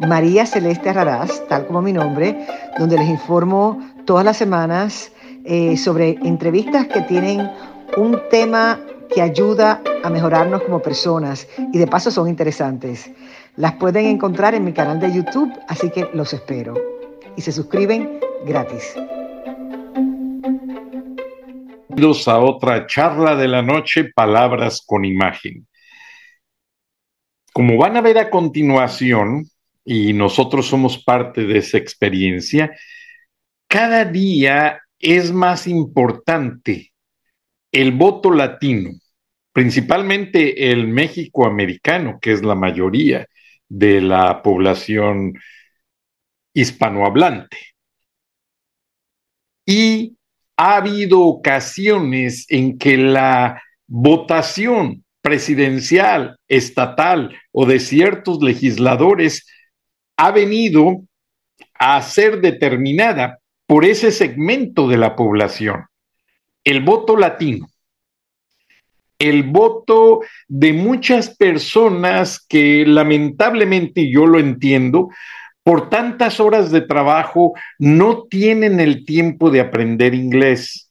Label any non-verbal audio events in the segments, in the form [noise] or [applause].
María Celeste Raraz, tal como mi nombre, donde les informo todas las semanas eh, sobre entrevistas que tienen un tema que ayuda a mejorarnos como personas y de paso son interesantes. Las pueden encontrar en mi canal de YouTube, así que los espero. Y se suscriben gratis a otra charla de la noche, Palabras con Imagen. Como van a ver a continuación, y nosotros somos parte de esa experiencia, cada día es más importante el voto latino, principalmente el México americano, que es la mayoría de la población hispanohablante. Y ha habido ocasiones en que la votación presidencial, estatal o de ciertos legisladores ha venido a ser determinada por ese segmento de la población, el voto latino, el voto de muchas personas que lamentablemente yo lo entiendo, por tantas horas de trabajo no tienen el tiempo de aprender inglés.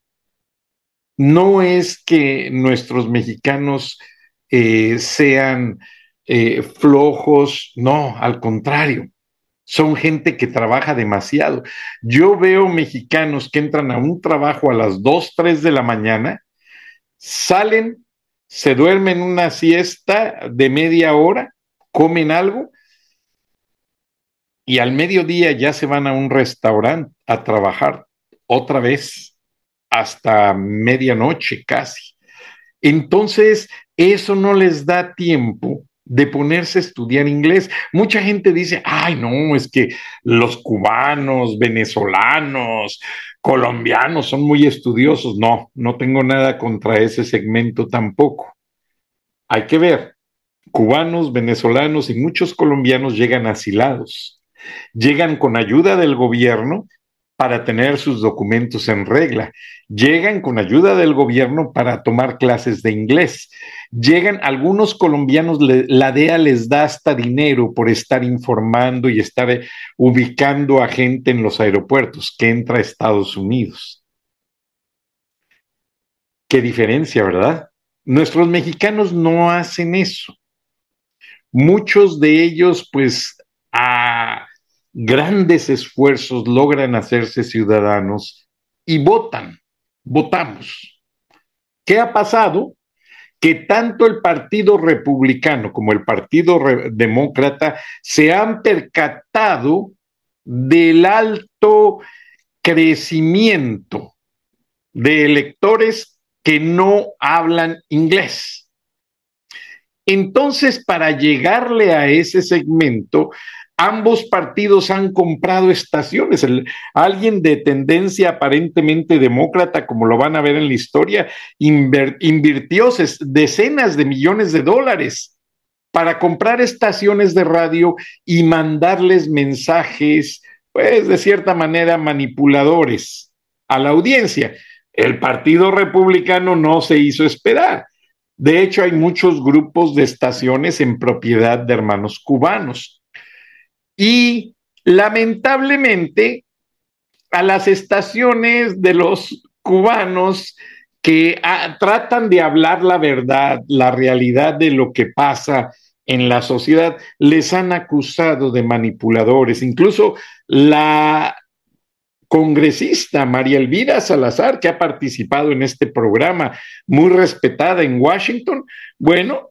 No es que nuestros mexicanos eh, sean eh, flojos, no, al contrario. Son gente que trabaja demasiado. Yo veo mexicanos que entran a un trabajo a las 2, 3 de la mañana, salen, se duermen una siesta de media hora, comen algo y al mediodía ya se van a un restaurante a trabajar otra vez hasta medianoche casi. Entonces, eso no les da tiempo de ponerse a estudiar inglés. Mucha gente dice, ay, no, es que los cubanos, venezolanos, colombianos son muy estudiosos. No, no tengo nada contra ese segmento tampoco. Hay que ver, cubanos, venezolanos y muchos colombianos llegan asilados llegan con ayuda del gobierno para tener sus documentos en regla, llegan con ayuda del gobierno para tomar clases de inglés, llegan algunos colombianos, la DEA les da hasta dinero por estar informando y estar eh, ubicando a gente en los aeropuertos que entra a Estados Unidos. Qué diferencia, ¿verdad? Nuestros mexicanos no hacen eso. Muchos de ellos, pues, grandes esfuerzos logran hacerse ciudadanos y votan, votamos. ¿Qué ha pasado? Que tanto el Partido Republicano como el Partido Demócrata se han percatado del alto crecimiento de electores que no hablan inglés. Entonces, para llegarle a ese segmento, ambos partidos han comprado estaciones. alguien de tendencia aparentemente demócrata, como lo van a ver en la historia, invirtió decenas de millones de dólares para comprar estaciones de radio y mandarles mensajes, pues de cierta manera manipuladores a la audiencia. El Partido Republicano no se hizo esperar. De hecho, hay muchos grupos de estaciones en propiedad de hermanos cubanos y lamentablemente a las estaciones de los cubanos que ah, tratan de hablar la verdad, la realidad de lo que pasa en la sociedad, les han acusado de manipuladores. Incluso la congresista María Elvira Salazar, que ha participado en este programa, muy respetada en Washington, bueno,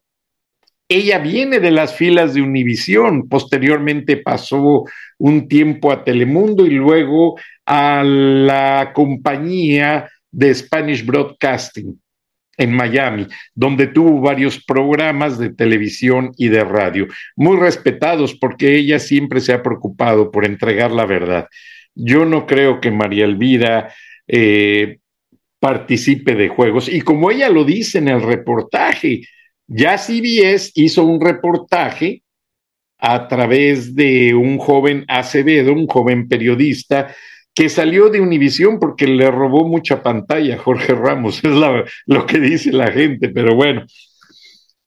ella viene de las filas de Univisión, posteriormente pasó un tiempo a Telemundo y luego a la compañía de Spanish Broadcasting. en Miami, donde tuvo varios programas de televisión y de radio, muy respetados porque ella siempre se ha preocupado por entregar la verdad. Yo no creo que María Elvira eh, participe de juegos y como ella lo dice en el reportaje, ya CBS hizo un reportaje a través de un joven Acevedo, un joven periodista, que salió de Univisión porque le robó mucha pantalla a Jorge Ramos, [laughs] es lo que dice la gente, pero bueno.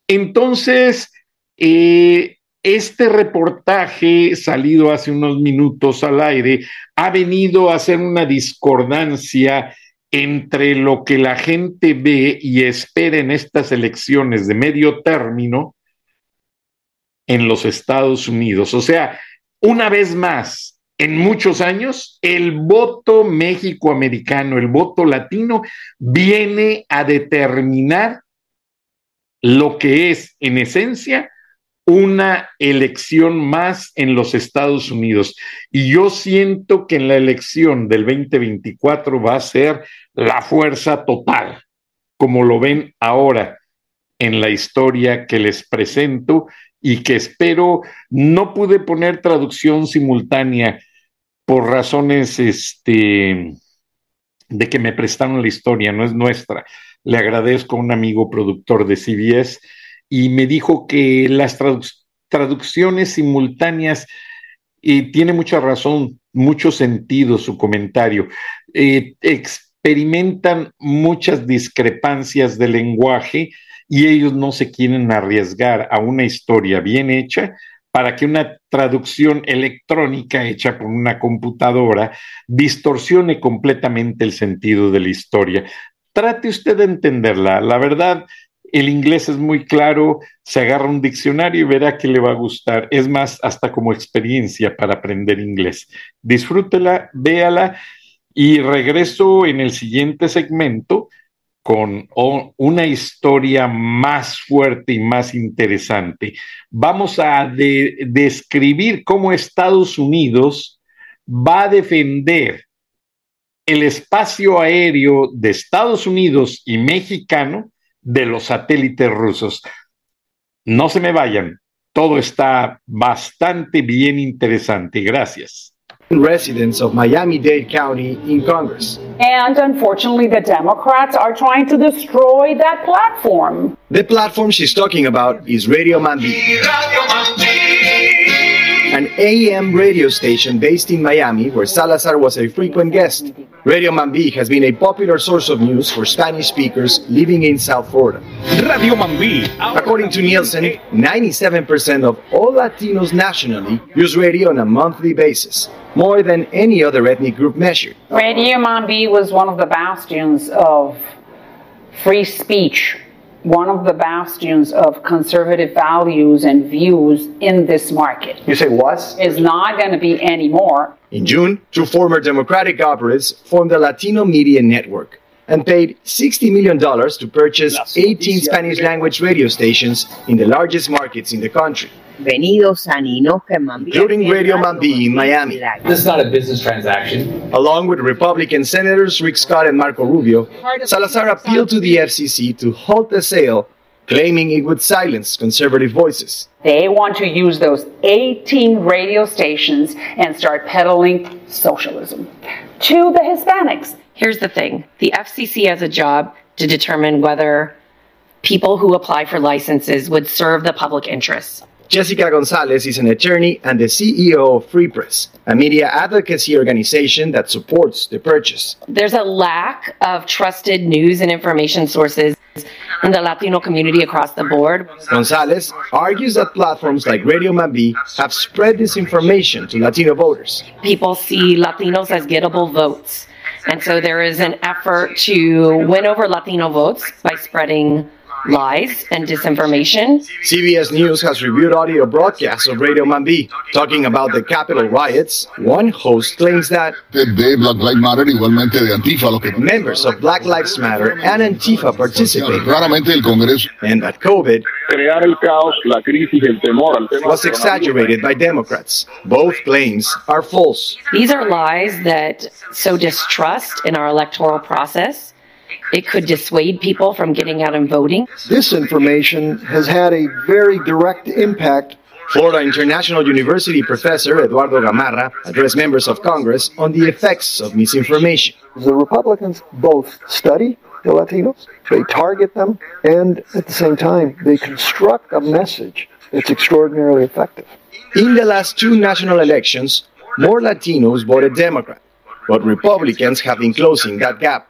Entonces, eh, este reportaje salido hace unos minutos al aire ha venido a hacer una discordancia entre lo que la gente ve y espera en estas elecciones de medio término en los Estados Unidos. O sea, una vez más, en muchos años, el voto méxico-americano, el voto latino, viene a determinar lo que es, en esencia, una elección más en los Estados Unidos. Y yo siento que en la elección del 2024 va a ser la fuerza total, como lo ven ahora en la historia que les presento y que espero, no pude poner traducción simultánea por razones este, de que me prestaron la historia, no es nuestra. Le agradezco a un amigo productor de CBS y me dijo que las traducciones simultáneas, y tiene mucha razón, mucho sentido su comentario, eh, experimentan muchas discrepancias de lenguaje y ellos no se quieren arriesgar a una historia bien hecha para que una traducción electrónica hecha por una computadora distorsione completamente el sentido de la historia. Trate usted de entenderla. La verdad, el inglés es muy claro, se agarra un diccionario y verá que le va a gustar. Es más, hasta como experiencia para aprender inglés. Disfrútela, véala y regreso en el siguiente segmento con una historia más fuerte y más interesante. Vamos a describir cómo Estados Unidos va a defender el espacio aéreo de Estados Unidos y mexicano de los satélites rusos. No se me vayan, todo está bastante bien interesante. Gracias. residents of Miami-Dade County in Congress. And unfortunately, the Democrats are trying to destroy that platform. The platform she's talking about is Radio Mambi, an AM radio station based in Miami where Salazar was a frequent guest. Radio Mambi has been a popular source of news for Spanish speakers living in South Florida. Radio Mambi. According to Nielsen, 97% of all Latinos nationally use radio on a monthly basis more than any other ethnic group measured. Radio Mambi was one of the bastions of free speech, one of the bastions of conservative values and views in this market. You say was? Is not going to be anymore. In June, two former Democratic operatives formed the Latino Media Network and paid $60 million to purchase 18 Spanish language radio stations in the largest markets in the country. Venidos a Mambi. Including Radio Mambi in Miami. This is not a business transaction. Along with Republican Senators Rick Scott and Marco Rubio, Salazar appealed to the FCC to halt the sale, claiming it would silence conservative voices. They want to use those 18 radio stations and start peddling socialism to the Hispanics. Here's the thing the FCC has a job to determine whether people who apply for licenses would serve the public interest. Jessica Gonzalez is an attorney and the CEO of Free Press, a media advocacy organization that supports the purchase. There's a lack of trusted news and information sources in the Latino community across the board. Gonzalez argues that platforms like Radio Mambi have spread disinformation to Latino voters. People see Latinos as gettable votes. And so there is an effort to win over Latino votes by spreading lies and disinformation. CBS News has reviewed audio broadcasts of Radio Mambi talking about the Capitol riots. One host claims that members of Black Lives Matter and Antifa participated, and that COVID was exaggerated by Democrats. Both claims are false. These are lies that sow distrust in our electoral process It could dissuade people from getting out and voting. This information has had a very direct impact. Florida International University professor Eduardo Gamarra addressed members of Congress on the effects of misinformation. The Republicans both study the Latinos, they target them, and at the same time, they construct a message that's extraordinarily effective. In the last two national elections, more Latinos voted Democrat, but Republicans have been closing that gap.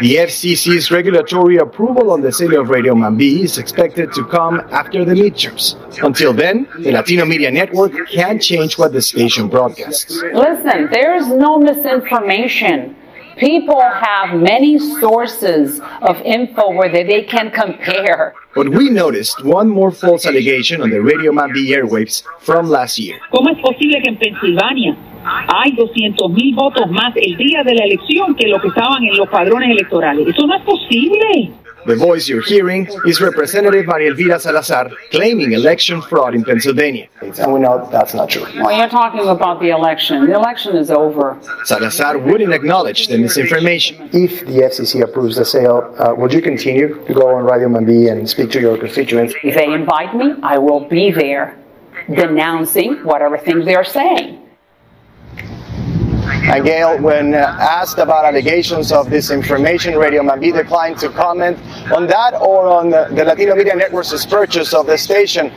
The FCC's regulatory approval on the sale of Radio Mambi is expected to come after the midterms. Until then, the Latino Media Network can't change what the station broadcasts. Listen, there's no misinformation. People have many sources of info where they, they can compare. But we noticed one more false allegation on the Radio Mambi airwaves from last year. ¿Cómo es posible que en Pensilvania hay 200 mil votos más el día de la elección que lo que estaban en los padrones electorales? Eso no es posible. The voice you're hearing is Representative Maria Elvira Salazar claiming election fraud in Pennsylvania. And we know that's not true. Well, you're talking about the election. The election is over. Salazar wouldn't acknowledge the misinformation. If the FCC approves the sale, uh, would you continue to go on Radio Mambi and speak to your constituents? If they invite me, I will be there denouncing whatever things they're saying. And Gail, when uh, asked about allegations of disinformation, Radio Mambi declined to comment on that or on the, Latino Media Network's purchase of the station.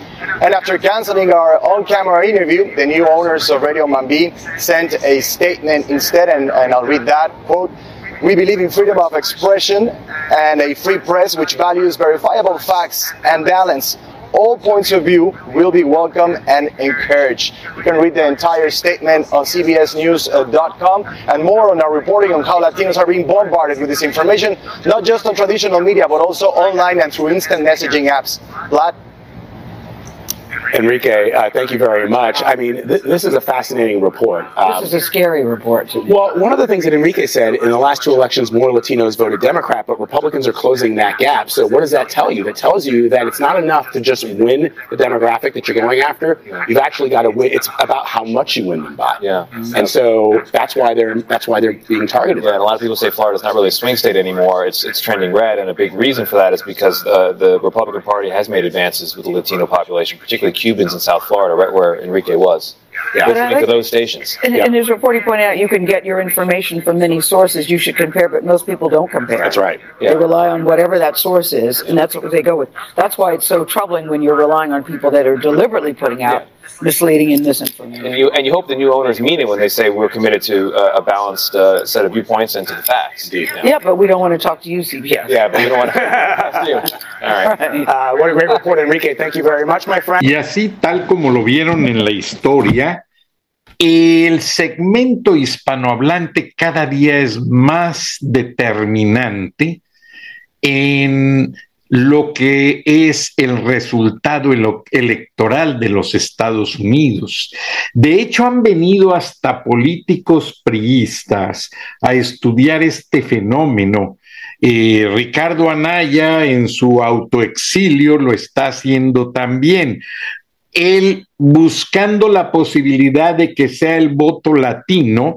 And after canceling our on-camera interview, the new owners of Radio Mambi sent a statement instead, and, and I'll read that quote. We believe in freedom of expression and a free press which values verifiable facts and balance all points of view will be welcome and encouraged. You can read the entire statement on CBSNews.com and more on our reporting on how Latinos are being bombarded with this information, not just on traditional media, but also online and through instant messaging apps. Vlad? Enrique, uh, thank you very much. I mean, th- this is a fascinating report. Um, This is a scary report. well, one of the things that Enrique said in the last two elections, more Latinos voted Democrat, but Republicans are closing that gap. So, what does that tell you? That tells you that it's not enough to just win the demographic that you're going after. You've actually got to win. It's about how much you win them by. Yeah. And so that's why they're that's why they're being targeted. Yeah, and a lot of people say Florida's not really a swing state anymore. It's it's trending red, and a big reason for that is because uh, the Republican Party has made advances with the Latino population, particularly Cubans in South Florida, right where Enrique was. Yeah. Listening to those stations. In, in his report, he pointed out you can get your information from many sources. You should compare, but most people don't compare. That's right. They rely on whatever that source is, and that's what they go with. That's why it's so troubling when you're relying on people that are deliberately putting out misleading and misinformation. And you and you hope the new owners mean it when they say we're committed to uh, a balanced uh, set of viewpoints and to the facts. Indeed. Yeah, but we don't want to talk to you, CBS. Yeah, but we don't want to. All [laughs] right. Uh, what a great report, Enrique. Thank you very much, my friend. Y así, tal como lo vieron en la historia, el segmento hispanohablante cada día es más determinante en lo que es el resultado electoral de los Estados Unidos. De hecho, han venido hasta políticos priistas a estudiar este fenómeno. Eh, Ricardo Anaya en su autoexilio lo está haciendo también. Él buscando la posibilidad de que sea el voto latino,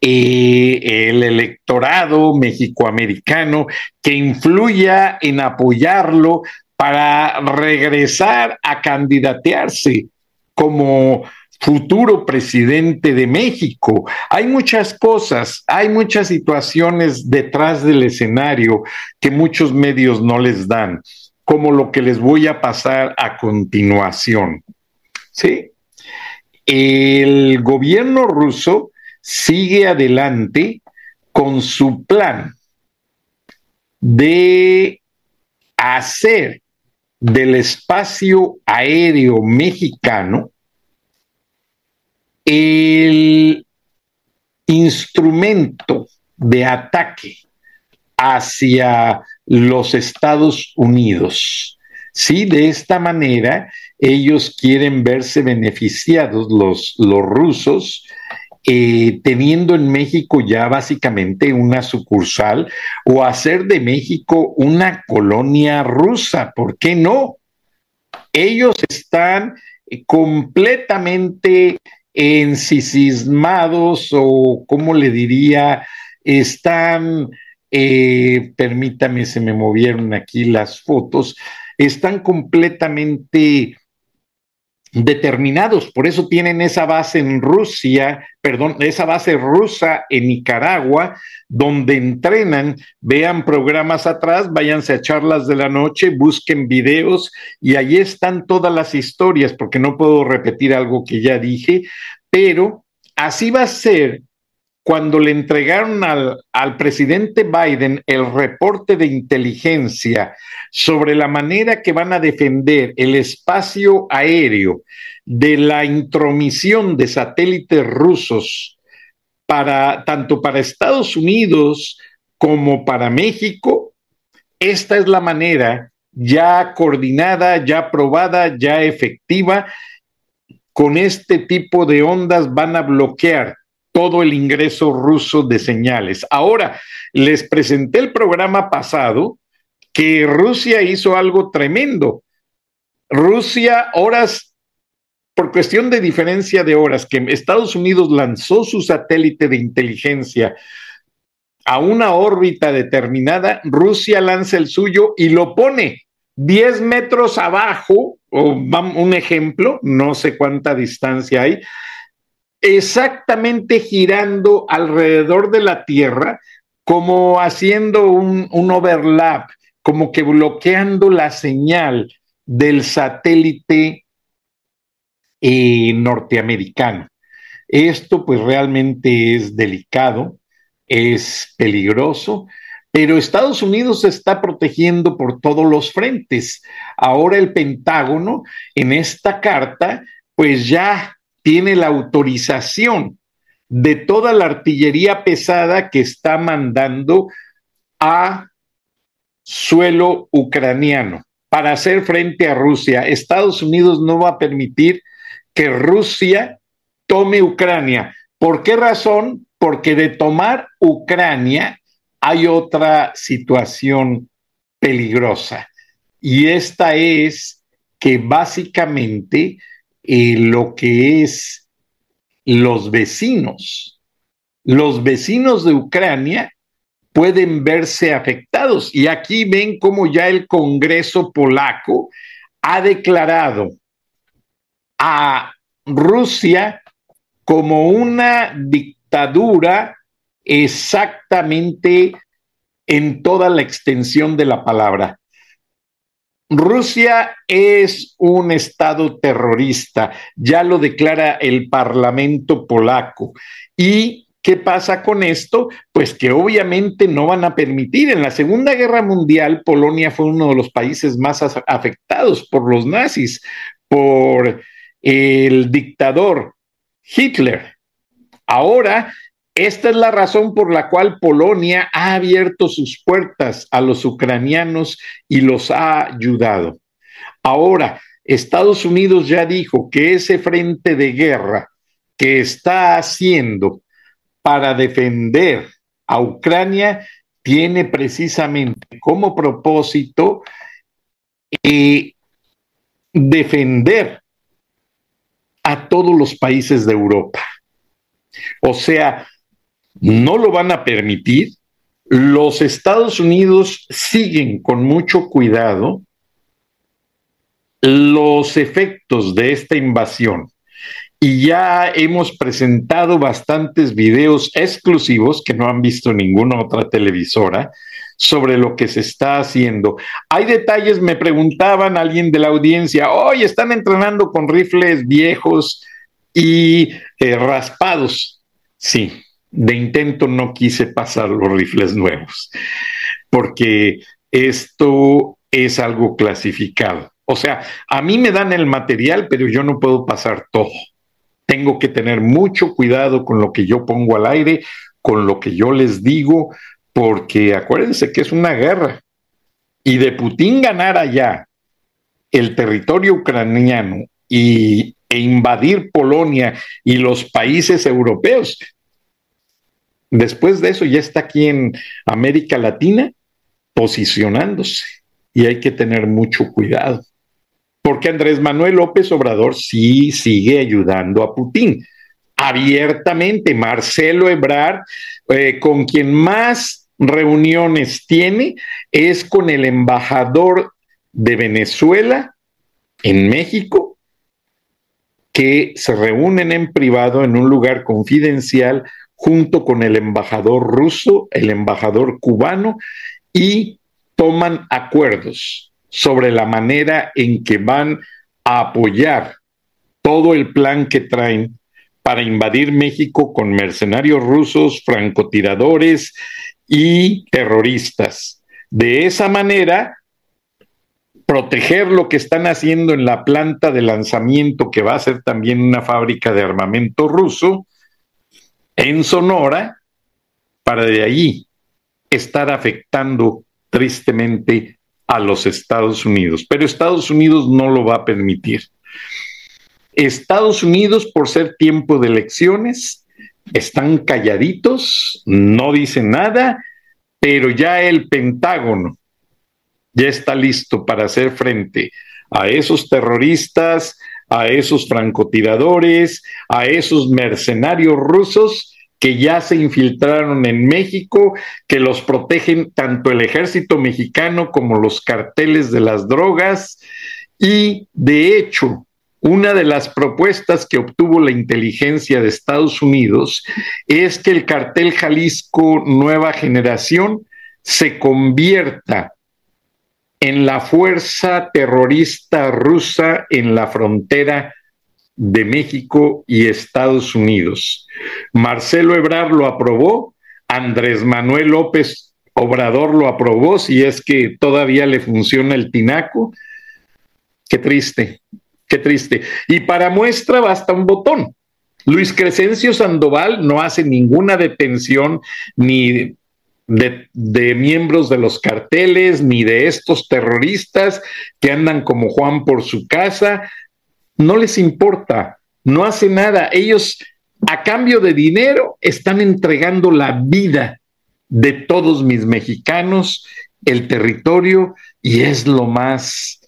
el electorado mexicoamericano que influya en apoyarlo para regresar a candidatearse como futuro presidente de México. Hay muchas cosas, hay muchas situaciones detrás del escenario que muchos medios no les dan, como lo que les voy a pasar a continuación. ¿Sí? El gobierno ruso sigue adelante con su plan de hacer del espacio aéreo mexicano el instrumento de ataque hacia los Estados Unidos. Sí, de esta manera ellos quieren verse beneficiados, los, los rusos, eh, teniendo en México ya básicamente una sucursal o hacer de México una colonia rusa. ¿Por qué no? Ellos están eh, completamente ensicismados o, ¿cómo le diría? Están eh, permítame, se me movieron aquí las fotos, están completamente determinados, por eso tienen esa base en Rusia, perdón, esa base rusa en Nicaragua, donde entrenan, vean programas atrás, váyanse a charlas de la noche, busquen videos y ahí están todas las historias, porque no puedo repetir algo que ya dije, pero así va a ser cuando le entregaron al, al, presidente Biden el reporte de inteligencia sobre la manera que van a defender el espacio aéreo de la intromisión de satélites rusos para tanto para Estados Unidos como para México, esta es la manera ya coordinada, ya probada, ya efectiva. Con este tipo de ondas van a bloquear todo el ingreso ruso de señales. Ahora, les presenté el programa pasado que Rusia hizo algo tremendo. Rusia, horas, por cuestión de diferencia de horas, que Estados Unidos lanzó su satélite de inteligencia a una órbita determinada, Rusia lanza el suyo y lo pone 10 metros abajo, o un ejemplo, no sé cuánta distancia hay, exactamente girando alrededor de la Tierra, como haciendo un, un overlap, como que bloqueando la señal del satélite eh, norteamericano. Esto pues realmente es delicado, es peligroso, pero Estados Unidos se está protegiendo por todos los frentes. Ahora el Pentágono en esta carta pues ya tiene la autorización de toda la artillería pesada que está mandando a suelo ucraniano para hacer frente a Rusia. Estados Unidos no va a permitir que Rusia tome Ucrania. ¿Por qué razón? Porque de tomar Ucrania hay otra situación peligrosa. Y esta es que básicamente lo que es los vecinos. Los vecinos de Ucrania pueden verse afectados. Y aquí ven cómo ya el Congreso polaco ha declarado a Rusia como una dictadura exactamente en toda la extensión de la palabra. Rusia es un Estado terrorista, ya lo declara el Parlamento polaco. ¿Y qué pasa con esto? Pues que obviamente no van a permitir. En la Segunda Guerra Mundial, Polonia fue uno de los países más afectados por los nazis, por el dictador Hitler. Ahora esta es la razón por la cual Polonia ha abierto sus puertas a los ucranianos y los ha ayudado. Ahora, Estados Unidos ya dijo que ese frente de guerra que está haciendo para defender a Ucrania tiene precisamente como propósito eh, defender a todos los países de Europa. O sea, no lo van a permitir. Los Estados Unidos siguen con mucho cuidado los efectos de esta invasión. Y ya hemos presentado bastantes videos exclusivos que no han visto ninguna otra televisora sobre lo que se está haciendo. Hay detalles, me preguntaban alguien de la audiencia, hoy están entrenando con rifles viejos y eh, raspados. Sí, de intento no quise pasar los rifles nuevos, porque esto es algo clasificado. O sea, a mí me dan el material, pero yo no puedo pasar todo. Tengo que tener mucho cuidado con lo que yo pongo al aire, con lo que yo les digo, porque acuérdense que es una guerra. Y de Putin ganar allá el territorio ucraniano y, e invadir Polonia y los países europeos, Después de eso ya está aquí en América Latina posicionándose y hay que tener mucho cuidado. Porque Andrés Manuel López Obrador sí sigue ayudando a Putin abiertamente. Marcelo Ebrard, eh, con quien más reuniones tiene es con el embajador de Venezuela en México, que se reúnen en privado en un lugar confidencial junto con el embajador ruso, el embajador cubano, y toman acuerdos sobre la manera en que van a apoyar todo el plan que traen para invadir México con mercenarios rusos, francotiradores y terroristas. De esa manera, proteger lo que están haciendo en la planta de lanzamiento, que va a ser también una fábrica de armamento ruso, en Sonora, para de ahí estar afectando tristemente a los Estados Unidos. Pero Estados Unidos no lo va a permitir. Estados Unidos, por ser tiempo de elecciones, están calladitos, no dicen nada, pero ya el Pentágono ya está listo para hacer frente a esos terroristas, a esos francotiradores, a esos mercenarios rusos que ya se infiltraron en México, que los protegen tanto el ejército mexicano como los carteles de las drogas. Y de hecho, una de las propuestas que obtuvo la inteligencia de Estados Unidos es que el cartel Jalisco Nueva Generación se convierta en la fuerza terrorista rusa en la frontera de México y Estados Unidos. Marcelo Ebrard lo aprobó, Andrés Manuel López Obrador lo aprobó, si es que todavía le funciona el tinaco. Qué triste, qué triste. Y para muestra basta un botón. Luis Crescencio Sandoval no hace ninguna detención ni de, miembros de los carteles, ni de estos terroristas que andan como Juan por su casa. No les importa, no hace nada. Ellos, a cambio de dinero, están entregando la vida de todos mis mexicanos, el territorio, y es lo más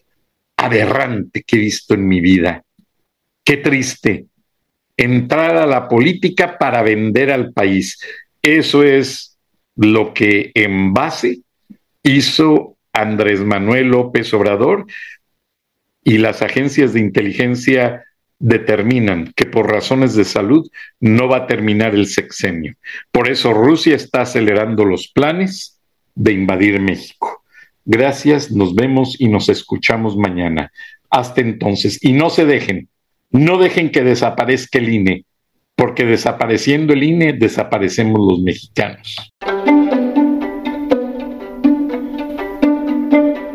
aberrante que he visto en mi vida. Qué triste entrar a la política para vender al país. Eso es lo que en base hizo Andrés Manuel López Obrador y las agencias de inteligencia determinan que por razones de salud no va a terminar el sexenio. Por eso Rusia está acelerando los planes de invadir México. Gracias, nos vemos y nos escuchamos mañana. Hasta entonces, y no se dejen, no dejen que desaparezca el INE, porque desapareciendo el INE desaparecemos los mexicanos.